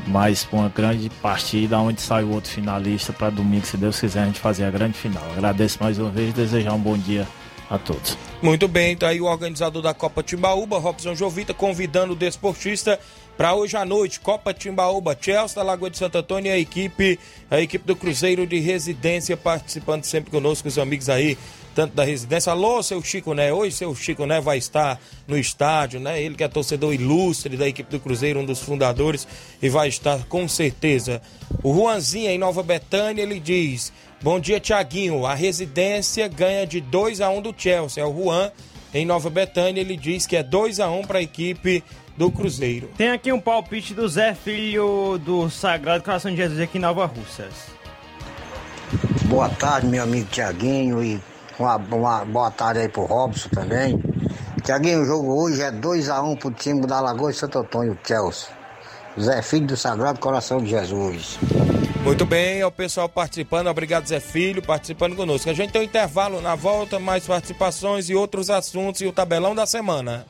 mais uma grande partida onde sai o outro finalista para domingo, se Deus quiser a gente fazer a grande final. Agradeço mais uma vez e desejar um bom dia a todos. Muito bem, tá aí o organizador da Copa Timbaúba, Robson Jovita, convidando o desportista para hoje à noite, Copa Timbaúba, Chelsea da Lagoa de Santo Antônio e a equipe, a equipe do Cruzeiro de Residência participando sempre conosco, os amigos aí tanto da residência. Alô, seu Chico Né? Hoje seu Chico Né vai estar no estádio, né? Ele que é torcedor ilustre da equipe do Cruzeiro, um dos fundadores, e vai estar com certeza. O Juanzinho em Nova Betânia, ele diz: Bom dia, Tiaguinho. A residência ganha de 2 a 1 um do Chelsea. É o Juan em Nova Betânia, ele diz que é 2 a 1 um para a equipe do Cruzeiro. Tem aqui um palpite do Zé Filho do Sagrado Coração de Jesus aqui em Nova Russas. Boa tarde, meu amigo Tiaguinho e uma, uma boa tarde aí pro Robson também. Tiaguinho, o jogo hoje é 2x1 um pro time da Lagoa de Santo Antônio, Chelsea. Zé Filho do Sagrado Coração de Jesus. Muito bem, é o pessoal participando. Obrigado, Zé Filho, participando conosco. A gente tem um intervalo na volta, mais participações e outros assuntos e o tabelão da semana.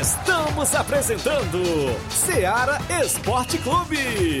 Estamos apresentando Seara Esporte Clube.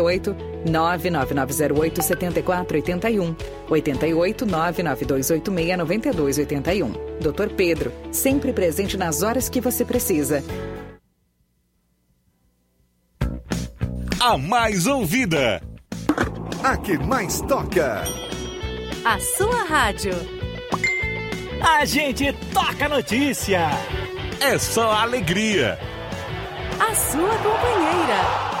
99908 7481 88 99286 9281. Dr. Pedro, sempre presente nas horas que você precisa. A mais ouvida. A que mais toca. A sua rádio. A gente toca notícia. É só alegria. A sua companheira.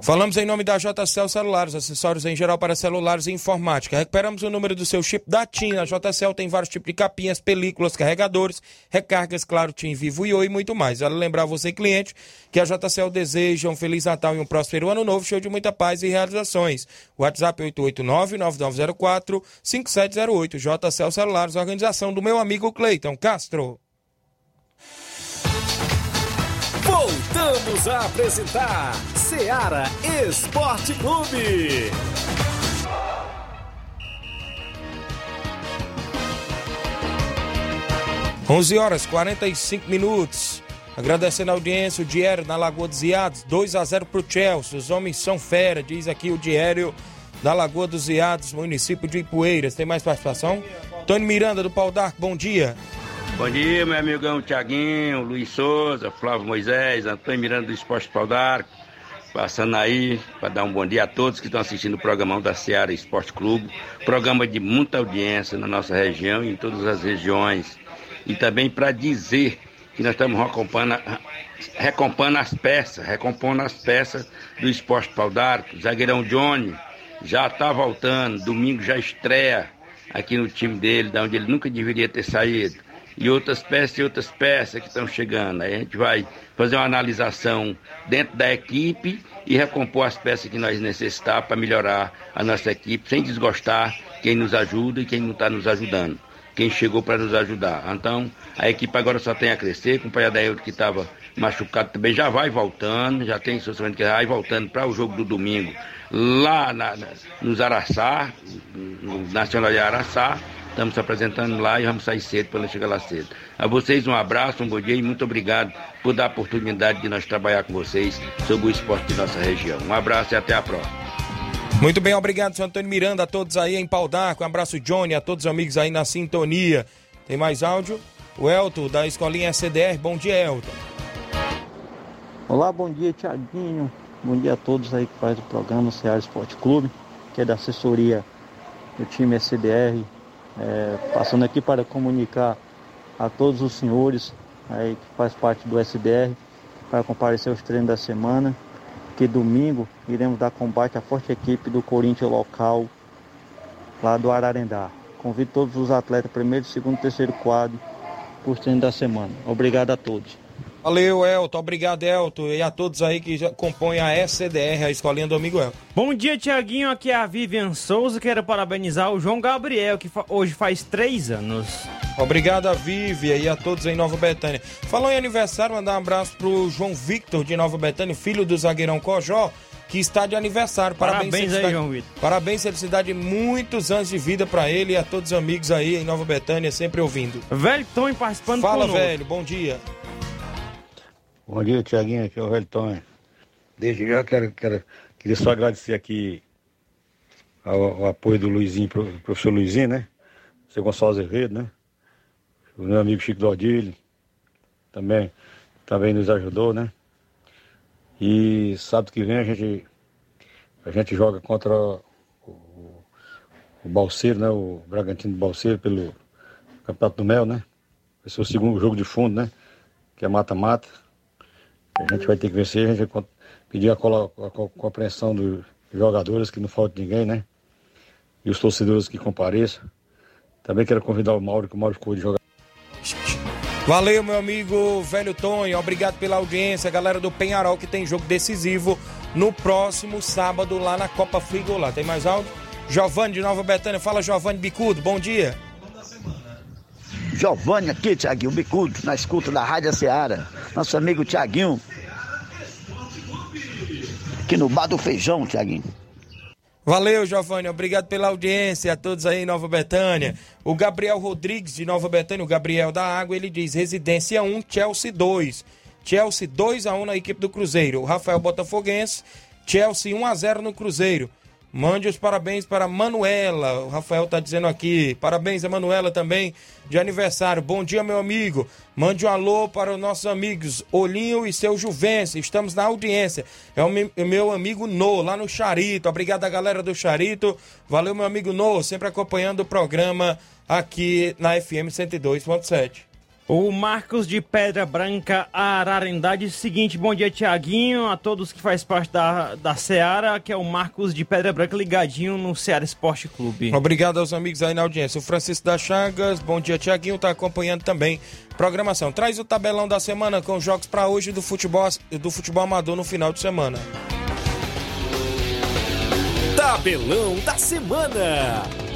Falamos em nome da JCL Celulares, acessórios em geral para celulares e informática. Recuperamos o número do seu chip da TIM. A JCL tem vários tipos de capinhas, películas, carregadores, recargas, claro, TIM Vivo e Oi e muito mais. Vale lembrar você, cliente, que a JCL deseja um Feliz Natal e um próspero Ano Novo, cheio de muita paz e realizações. WhatsApp 889-9904-5708. JCL Celulares, organização do meu amigo Cleiton Castro. Voltamos a apresentar Seara Esporte Clube. 11 horas 45 minutos. Agradecendo a audiência, o Diário na Lagoa dos Iados, 2 a 0 para o Chelsea. Os homens são fera, diz aqui o Diário da Lagoa dos Iados, município de Ipueiras. Tem mais participação? Tony Miranda do Pau d'Arco, bom dia. Bom dia, meu amigão Tiaguinho, Luiz Souza, Flávio Moisés, Antônio Miranda do Esporte Pau d'Arco. Passando aí para dar um bom dia a todos que estão assistindo o programa da Seara Esporte Clube. Programa de muita audiência na nossa região e em todas as regiões. E também para dizer que nós estamos recompondo, recompondo as peças, recompondo as peças do Esporte Pau d'Arco. Zagueirão Johnny já está voltando, domingo já estreia aqui no time dele, da onde ele nunca deveria ter saído e outras peças e outras peças que estão chegando. Aí a gente vai fazer uma analisação dentro da equipe e recompor as peças que nós necessitamos para melhorar a nossa equipe, sem desgostar quem nos ajuda e quem não está nos ajudando. Quem chegou para nos ajudar. Então, a equipe agora só tem a crescer, com o Pai Adaildo que estava machucado também já vai voltando, já tem sofrimento que vai voltando para o jogo do domingo lá na, na, nos Araçá, no Nacional de Araçá, Estamos se apresentando lá e vamos sair cedo para não chegar lá cedo. A vocês um abraço, um bom dia e muito obrigado por dar a oportunidade de nós trabalhar com vocês sobre o esporte de nossa região. Um abraço e até a próxima. Muito bem, obrigado, senhor Antônio Miranda, a todos aí em Pau d'Arco. Um abraço, Johnny, a todos os amigos aí na sintonia. Tem mais áudio? O Elton, da Escolinha CDR. Bom dia, Elton. Olá, bom dia, Tiaguinho. Bom dia a todos aí que faz o programa Ceará Esporte Clube, que é da assessoria do time SDR é, passando aqui para comunicar a todos os senhores aí que faz parte do SDR para comparecer aos treinos da semana, que domingo iremos dar combate à forte equipe do Corinthians local lá do Ararendá. Convido todos os atletas, primeiro, segundo, terceiro quadro, para os treinos da semana. Obrigado a todos. Valeu, Elton. Obrigado, Elton. E a todos aí que já compõem a SCDR, a Escolinha do Amigo Elton. Bom dia, Tiaguinho. Aqui é a Vivian Souza. Quero parabenizar o João Gabriel, que fa hoje faz três anos. Obrigado a Vivian e a todos em Nova Betânia. Falou em aniversário, mandar um abraço pro João Victor de Nova Betânia, filho do zagueirão Cojó, que está de aniversário. Parabéns, Parabéns aí, João Vitor. Parabéns, felicidade, muitos anos de vida para ele e a todos os amigos aí em Nova Betânia, sempre ouvindo. Velho Tom participando Fala, conosco. velho, bom dia. Bom dia, Tiaguinho, aqui é o Velton. Desde já quero, quero, queria só agradecer aqui ao, ao apoio do Luizinho, pro, professor Luizinho, né? Seu Gonçalo Azevedo, né? O meu amigo Chico Dodilho também, também nos ajudou, né? E sábado que vem a gente, a gente joga contra o, o, o Balseiro, né? O Bragantino do Balseiro pelo Campeonato do Mel, né? Vai ser o segundo jogo de fundo, né? Que é mata-mata. A gente vai ter que vencer, a gente vai pedir a, colo- a co- compreensão dos jogadores, que não falte ninguém, né? E os torcedores que compareçam. Também quero convidar o Mauro, que o Mauro ficou de jogar. Valeu, meu amigo velho Tonho. Obrigado pela audiência, galera do Penharol, que tem jogo decisivo no próximo sábado lá na Copa Frigolar. Tem mais áudio? Giovanni de Nova Betânia. Fala, Giovanni Bicudo. Bom dia. Giovanni aqui, Tiaguinho Bicudo, na escuta da Rádio Seara. Nosso amigo Tiaguinho. Aqui no Bar do Feijão, Tiaguinho. Valeu, Giovanni. Obrigado pela audiência. A todos aí em Nova Betânia. O Gabriel Rodrigues de Nova Betânia, o Gabriel da Água, ele diz: Residência 1, Chelsea 2. Chelsea 2 a 1 na equipe do Cruzeiro. O Rafael Botafoguense, Chelsea 1 a 0 no Cruzeiro. Mande os parabéns para Manuela. O Rafael tá dizendo aqui. Parabéns a Manuela também de aniversário. Bom dia, meu amigo. Mande um alô para os nossos amigos Olinho e seu Juvencio. Estamos na audiência. É o o meu amigo No, lá no Charito. Obrigado a galera do Charito. Valeu, meu amigo No, sempre acompanhando o programa aqui na FM 102.7. O Marcos de Pedra Branca, Ararendá, diz o seguinte: bom dia, Tiaguinho, a todos que faz parte da, da Seara, que é o Marcos de Pedra Branca ligadinho no Seara Esporte Clube. Obrigado aos amigos aí na audiência. O Francisco das Chagas, bom dia, Tiaguinho, tá acompanhando também programação. Traz o tabelão da semana com os jogos para hoje do futebol, do futebol amador no final de semana. Tabelão da semana.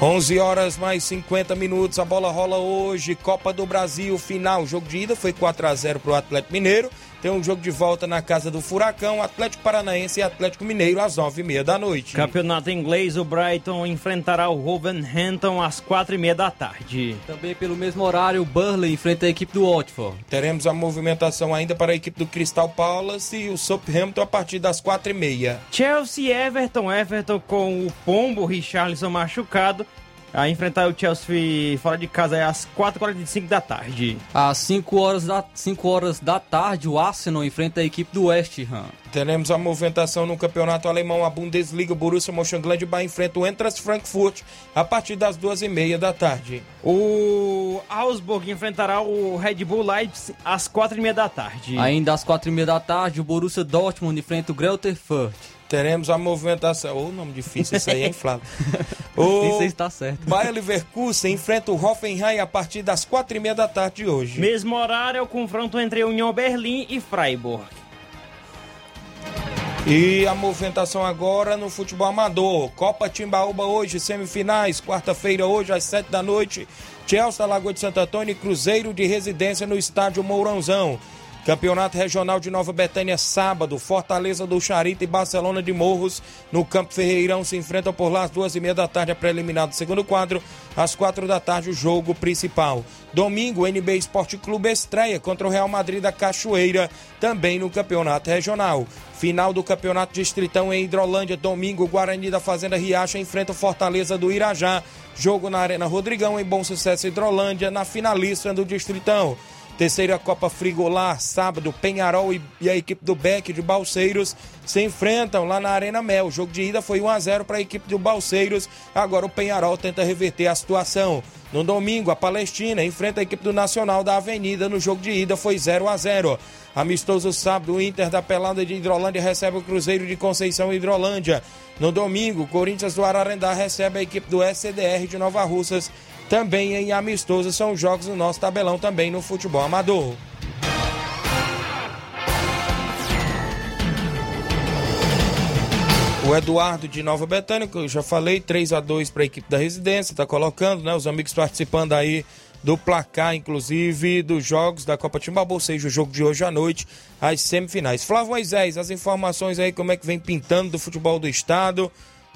11 horas mais 50 minutos, a bola rola hoje, Copa do Brasil, final, jogo de ida foi 4 a 0 para o Atlético Mineiro, tem um jogo de volta na casa do Furacão, Atlético Paranaense e Atlético Mineiro às 9h30 da noite. Campeonato inglês, o Brighton enfrentará o Wolverhampton às 4h30 da tarde. Também pelo mesmo horário, o Burley enfrenta a equipe do Watford. Teremos a movimentação ainda para a equipe do Crystal Palace e o Southampton a partir das 4h30. Chelsea e Everton, Everton com o Pombo, Richarlison machucado, a enfrentar o Chelsea fora de casa é às 4h45 da tarde. Às 5 horas, da, 5 horas da tarde, o Arsenal enfrenta a equipe do West Ham. Teremos a movimentação no campeonato alemão, a Bundesliga, o Borussia Mönchengladbach enfrenta o Entras Frankfurt a partir das 2h30 da tarde. O Augsburg enfrentará o Red Bull Leipzig às 4h30 da tarde. Ainda às 4h30 da tarde, o Borussia Dortmund enfrenta o Greuther Fürth. Teremos a movimentação. Ô, oh, nome difícil, isso aí é inflado. o isso está certo. Bayer Leverkusen enfrenta o Hoffenheim a partir das quatro e meia da tarde de hoje. Mesmo horário é o confronto entre União Berlim e Freiburg. E a movimentação agora no futebol amador. Copa Timbaúba hoje, semifinais. Quarta-feira hoje, às sete da noite. Chelsea, Lagoa de Santo Antônio e Cruzeiro de residência no estádio Mourãozão. Campeonato Regional de Nova Betânia, sábado. Fortaleza do Charita e Barcelona de Morros, no Campo Ferreirão, se enfrentam por lá às duas e meia da tarde, a preliminar do segundo quadro. Às quatro da tarde, o jogo principal. Domingo, o NB Esporte Clube estreia contra o Real Madrid da Cachoeira, também no Campeonato Regional. Final do Campeonato Distritão em Hidrolândia, domingo, Guarani da Fazenda Riacha enfrenta o Fortaleza do Irajá. Jogo na Arena Rodrigão, em Bom Sucesso Hidrolândia, na finalista do Distritão. Terceira Copa Frigolar, sábado, Penharol e, e, a equipe do Beck de Balseiros se enfrentam lá na Arena Mel. O jogo de ida foi 1 a 0 para a equipe do Balseiros. Agora o Penharol tenta reverter a situação. No domingo, a Palestina enfrenta a equipe do Nacional da Avenida. No jogo de ida foi 0 a 0. Amistoso sábado, o Inter da Pelada de Hidrolândia recebe o Cruzeiro de Conceição Hidrolândia. No domingo, o Corinthians do Ararendá recebe a equipe do SCDR de Nova Russas também em amistoso são jogos no nosso tabelão também no futebol amador. O Eduardo de Nova Betânia, que eu já falei, 3 a 2 para a equipe da residência, está colocando, né? Os amigos participando aí do placar, inclusive, dos jogos da Copa Timbaúba, seja, o jogo de hoje à noite, as semifinais. Flávio Moisés, as informações aí, como é que vem pintando do futebol do estado,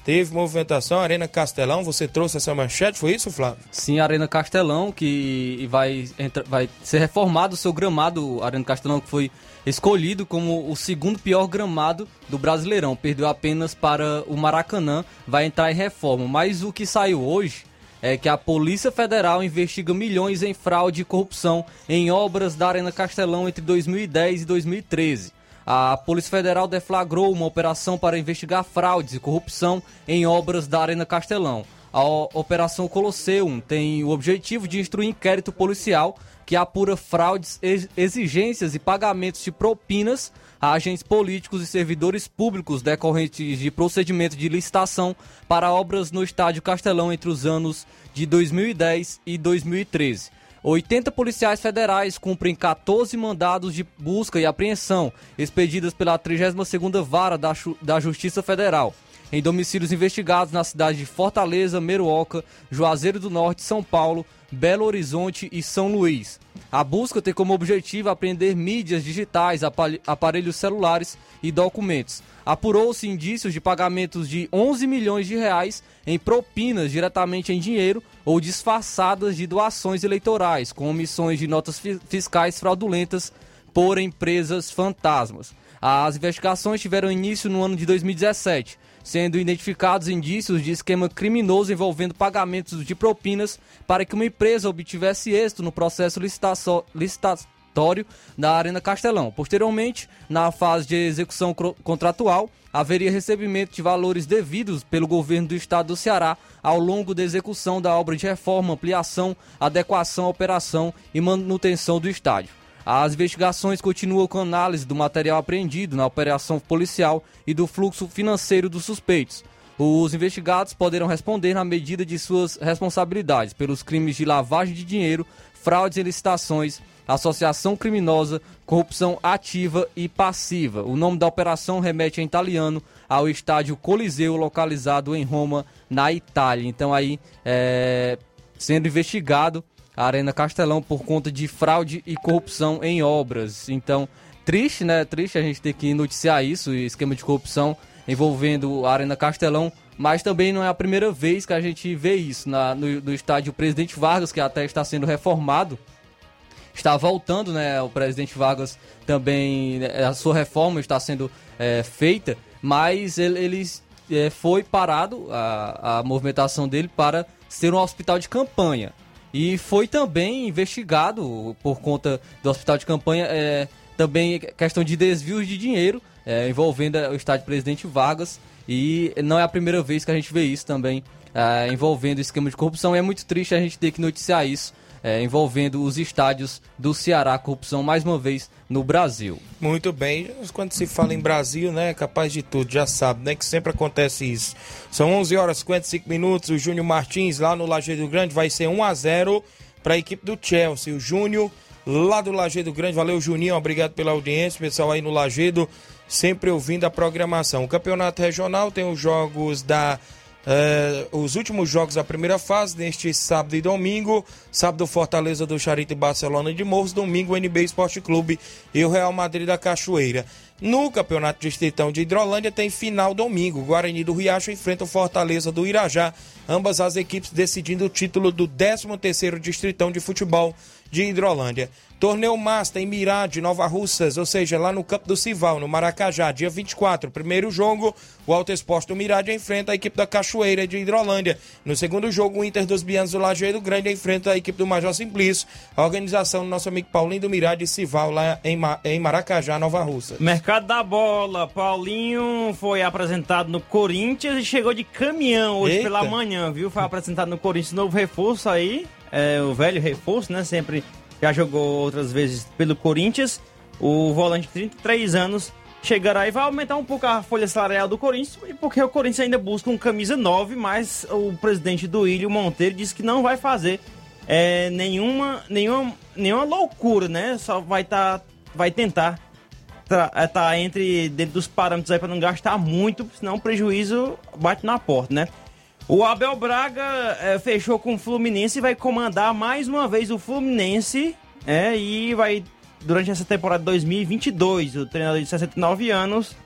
Teve movimentação, Arena Castelão, você trouxe essa manchete, foi isso, Flávio? Sim, Arena Castelão, que vai, entra, vai ser reformado o seu gramado, Arena Castelão, que foi escolhido como o segundo pior gramado do Brasileirão. Perdeu apenas para o Maracanã, vai entrar em reforma. Mas o que saiu hoje é que a Polícia Federal investiga milhões em fraude e corrupção em obras da Arena Castelão entre 2010 e 2013 a Polícia Federal deflagrou uma operação para investigar fraudes e corrupção em obras da Arena Castelão. A Operação Colosseum tem o objetivo de instruir inquérito policial que apura fraudes, exigências e pagamentos de propinas a agentes políticos e servidores públicos decorrentes de procedimento de licitação para obras no Estádio Castelão entre os anos de 2010 e 2013. 80 policiais federais cumprem 14 mandados de busca e apreensão expedidas pela 32ª Vara da, Justiça Federal em domicílios investigados na cidade de Fortaleza, Meruoca, Juazeiro do Norte, São Paulo, Belo Horizonte e São Luís. A busca tem como objetivo apreender mídias digitais, aparelhos celulares e documentos. Apurou-se indícios de pagamentos de 11 milhões de reais em propinas diretamente em dinheiro ou disfarçadas de doações eleitorais, com omissões de notas fiscais fraudulentas por empresas fantasmas. As investigações tiveram início no ano de 2017, sendo identificados indícios de esquema criminoso envolvendo pagamentos de propinas para que uma empresa obtivesse êxito no processo licitação, licita, contraditório da Arena Castelão. Posteriormente, na fase de execução contratual, haveria recebimento de valores devidos pelo governo do estado do Ceará ao longo da execução da obra de reforma, ampliação, adequação, operação e manutenção do estádio. As investigações continuam com análise do material apreendido na operação policial e do fluxo financeiro dos suspeitos. Os investigados poderão responder na medida de suas responsabilidades pelos crimes de lavagem de dinheiro, fraudes em licitações, associação criminosa, corrupção ativa e passiva. O nome da operação remete em italiano ao estádio Coliseu, localizado em Roma, na Itália. Então aí, é, sendo investigado a Arena Castelão por conta de fraude e corrupção em obras. Então, triste, né? Triste a gente ter que noticiar isso, esquema de corrupção envolvendo a Arena Castelão, mas também não é a primeira vez que a gente vê isso na, no, no estádio Presidente Vargas, que até está sendo reformado está voltando, né? O presidente Vargas também, né, a sua reforma está sendo é, feita, mas ele, ele é, foi parado, a, a movimentação dele, para ser um hospital de campanha. E foi também investigado por conta do hospital de campanha, é, também questão de desvios de dinheiro é, envolvendo o estádio Presidente Vargas. E não é a primeira vez que a gente vê isso também é, envolvendo esquema de corrupção. E é muito triste a gente ter que noticiar isso é, envolvendo os estádios do Ceará, corrupção mais uma vez no Brasil. Muito bem, quando se fala em Brasil, né, capaz de tudo, já sabe, né, que sempre acontece isso. São 11 horas e 55 minutos, o Júnior Martins lá no Lajeado Grande vai ser 1 a 0 para a equipe do Chelsea. O Júnior lá do Lajeado Grande, valeu Juninho, obrigado pela audiência, pessoal aí no Lajeado, sempre ouvindo a programação. O campeonato regional tem os jogos da é, os últimos jogos da primeira fase, neste sábado e domingo. Sábado, Fortaleza do Charito e Barcelona de Morros. Domingo, NB Esporte Clube e o Real Madrid da Cachoeira. No Campeonato Distritão de Hidrolândia tem final domingo. Guarani do Riacho enfrenta o Fortaleza do Irajá. Ambas as equipes decidindo o título do 13º Distritão de Futebol de Hidrolândia. Torneio Master em Mirade, Nova Russas, ou seja, lá no Campo do Cival, no Maracajá, dia 24. Primeiro jogo, o Alto Esporte do Mirade enfrenta a equipe da Cachoeira de Hidrolândia. No segundo jogo, o Inter dos Bianos do Lajeiro Grande enfrenta a equipe do Major Simplício. A organização do nosso amigo Paulinho do Mirade Cival, lá em, em Maracajá, Nova Russa. Mercado da bola. Paulinho foi apresentado no Corinthians e chegou de caminhão hoje Eita. pela manhã, viu? Foi apresentado no Corinthians, novo reforço aí. É, o velho reforço, né? Sempre já jogou outras vezes pelo Corinthians. O volante de 33 anos chegará e vai aumentar um pouco a folha salarial do Corinthians, porque o Corinthians ainda busca um camisa 9, mas o presidente do Ilho Monteiro disse que não vai fazer é, nenhuma, nenhuma, nenhuma loucura, né? Só vai tá, vai tentar estar tá entre dentro dos parâmetros aí para não gastar muito, senão o prejuízo bate na porta, né? O Abel Braga é, fechou com o Fluminense e vai comandar mais uma vez o Fluminense é, e vai, durante essa temporada 2022, o treinador de 69 anos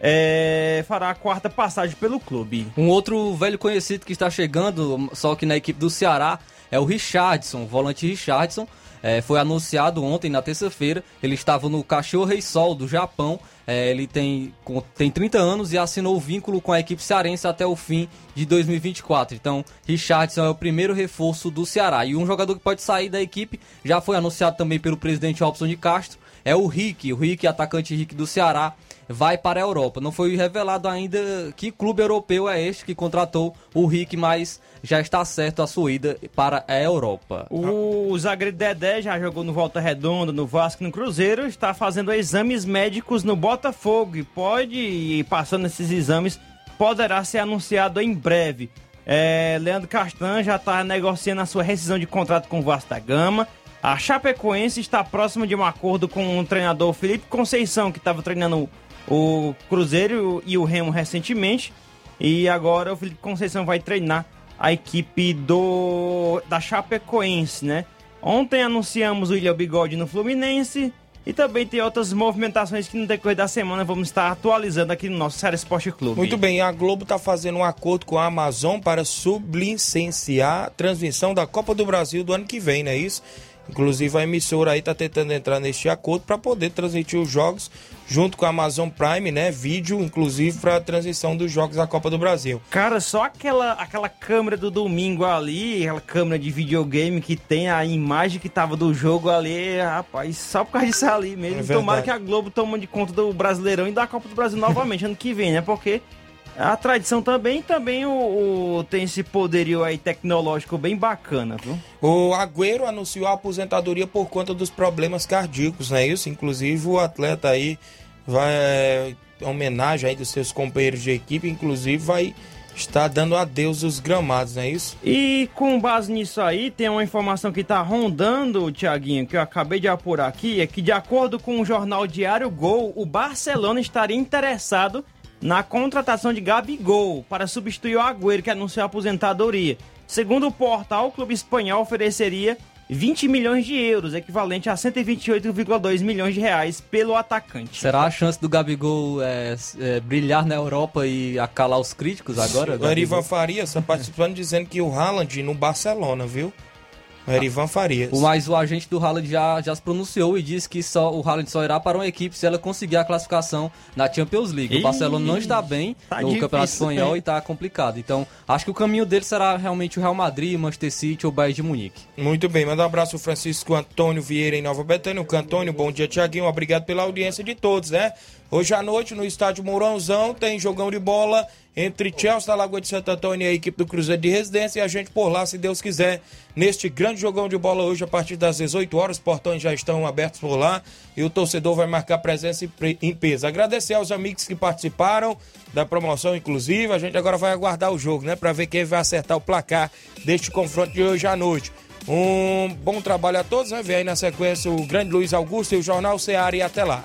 é, fará a quarta passagem pelo clube. Um outro velho conhecido que está chegando, só que na equipe do Ceará, é o Richardson, o volante Richardson. É, foi anunciado ontem, na terça-feira. Ele estava no Cachorro Rei Sol do Japão é, ele tem, tem 30 anos e assinou o vínculo com a equipe cearense até o fim de 2024. Então, Richardson é o primeiro reforço do Ceará. E um jogador que pode sair da equipe, já foi anunciado também pelo presidente Robson de Castro, é o Rick. O Rick, atacante Rick do Ceará, vai para a Europa. Não foi revelado ainda que clube europeu é este que contratou o Rick, mas já está certo a sua ida para a Europa. O zagueiro Dedé já jogou no Volta Redonda, no Vasco, no Cruzeiro, está fazendo exames médicos no Botafogo e pode ir passando esses exames, poderá ser anunciado em breve. É, Leandro Castan já está negociando a sua rescisão de contrato com o Vasco da Gama. A Chapecoense está próxima de um acordo com o treinador Felipe Conceição, que estava treinando o Cruzeiro e o Remo recentemente. E agora o Felipe Conceição vai treinar a equipe do da Chapecoense, né? Ontem anunciamos o Ilha Bigode no Fluminense e também tem outras movimentações que no decorrer da semana vamos estar atualizando aqui no nosso Série Esporte Clube. Muito bem, a Globo está fazendo um acordo com a Amazon para sublicenciar a transmissão da Copa do Brasil do ano que vem, não é isso? Inclusive a emissora aí está tentando entrar neste acordo para poder transmitir os jogos junto com a Amazon Prime, né? Vídeo, inclusive, para a transmissão dos jogos da Copa do Brasil. Cara, só aquela, aquela câmera do domingo ali, aquela câmera de videogame que tem a imagem que tava do jogo ali, rapaz, só por causa disso ali mesmo. É Tomara que a Globo tome de conta do Brasileirão e da Copa do Brasil novamente ano que vem, né? Porque a tradição também, também o, o- tem esse poderio aí tecnológico bem bacana, viu? O Agüero anunciou a aposentadoria por conta dos problemas cardíacos, não é isso? Inclusive o atleta aí vai é, em homenagem aí dos seus companheiros de equipe, inclusive vai estar dando adeus aos gramados, não é isso? E com base nisso aí, tem uma informação que tá rondando, Tiaguinho, que eu acabei de apurar aqui, é que de acordo com o jornal Diário Gol, o Barcelona estaria interessado na contratação de Gabigol para substituir o Agüero, que anunciou a aposentadoria. Segundo o portal, o clube espanhol ofereceria 20 milhões de euros, equivalente a 128,2 milhões de reais pelo atacante. Será a chance do Gabigol é, é, brilhar na Europa e acalar os críticos agora? O Erivan Farias está participando dizendo que o Haaland no Barcelona, viu? Erivan Farias. O- Mas o agente do Haaland já, já se pronunciou e disse que só, o Haaland só irá para uma equipe se ela conseguir a classificação na Champions League. Ih, o Barcelona não está bem tá no difícil, Campeonato Espanhol né? e está complicado. Então, acho que o caminho dele será realmente o Real Madrid, Manchester City ou Bayern de Munique. Muito bem, manda um abraço ao Francisco Antônio Vieira em Nova Betânia. O Antônio, bom dia, Tiaguinho. Obrigado pela audiência de todos, né? Hoje à noite, no estádio Mourãozão, tem jogão de bola entre Chelsea da Lagoa de Santo Antônio e a equipe do Cruzeiro de Residência. E a gente por lá, se Deus quiser, neste grande jogão de bola hoje, a partir das 18 horas. Os portões já estão abertos por lá e o torcedor vai marcar presença em peso. Agradecer aos amigos que participaram da promoção, inclusive. A gente agora vai aguardar o jogo, né? Pra ver quem vai acertar o placar deste confronto de hoje à noite. Um bom trabalho a todos, né? Vem aí na sequência o grande Luiz Augusto e o Jornal Ceará e até lá.